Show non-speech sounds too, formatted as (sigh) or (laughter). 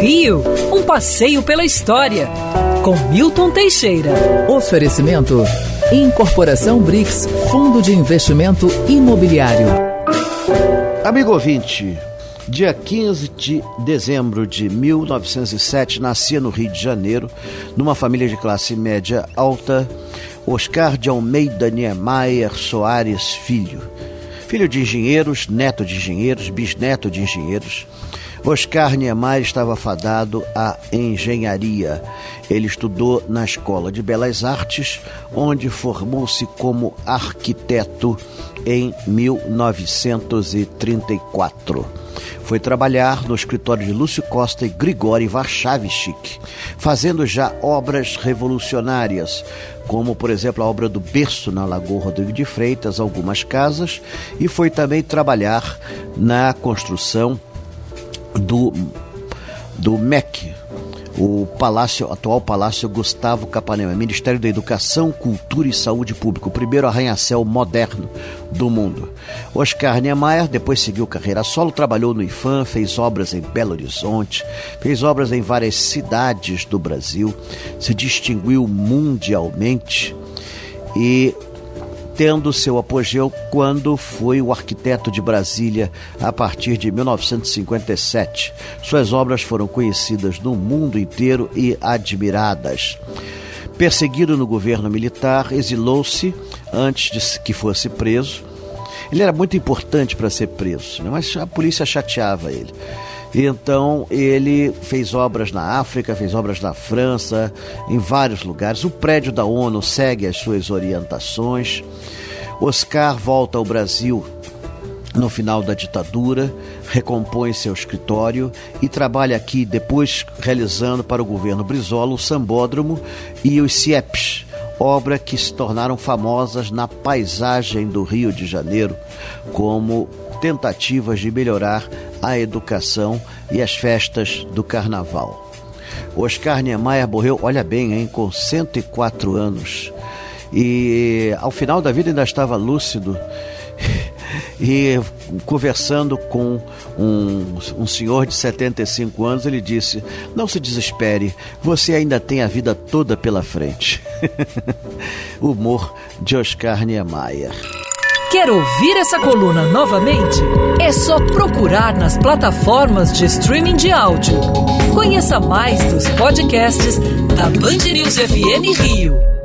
Rio, um passeio pela história, com Milton Teixeira. Oferecimento: Incorporação BRICS, Fundo de Investimento Imobiliário. Amigo ouvinte, dia 15 de dezembro de 1907, nascia no Rio de Janeiro, numa família de classe média alta, Oscar de Almeida Niemeyer Soares Filho. Filho de engenheiros, neto de engenheiros, bisneto de engenheiros Oscar Niemeyer estava fadado à engenharia. Ele estudou na Escola de Belas Artes, onde formou-se como arquiteto em 1934. Foi trabalhar no escritório de Lúcio Costa e Grigori Varchavchik, fazendo já obras revolucionárias, como por exemplo a obra do Berço na Lagoa Rodrigo de Freitas, algumas casas, e foi também trabalhar na construção do, do MEC, o palácio, atual Palácio Gustavo Capanema, Ministério da Educação, Cultura e Saúde Pública, o primeiro arranha-céu moderno do mundo. Oscar Niemeyer depois seguiu carreira solo, trabalhou no IFAM, fez obras em Belo Horizonte, fez obras em várias cidades do Brasil, se distinguiu mundialmente e tendo seu apogeu quando foi o arquiteto de Brasília a partir de 1957. Suas obras foram conhecidas no mundo inteiro e admiradas. Perseguido no governo militar, exilou-se antes de que fosse preso. Ele era muito importante para ser preso, né? mas a polícia chateava ele. Então ele fez obras na África, fez obras na França, em vários lugares. O prédio da ONU segue as suas orientações. Oscar volta ao Brasil no final da ditadura, recompõe seu escritório e trabalha aqui depois realizando para o governo Brizola o Sambódromo e os CIEPs, obra que se tornaram famosas na paisagem do Rio de Janeiro como tentativas de melhorar a educação e as festas do carnaval. Oscar Niemeyer morreu, olha bem, hein, com 104 anos. E ao final da vida ainda estava lúcido (laughs) e conversando com um, um, senhor de 75 anos, ele disse: Não se desespere, você ainda tem a vida toda pela frente. (laughs) Humor de Oscar Niemeyer. Quer ouvir essa coluna novamente? É só procurar nas plataformas de streaming de áudio. Conheça mais dos podcasts da Band News FM Rio.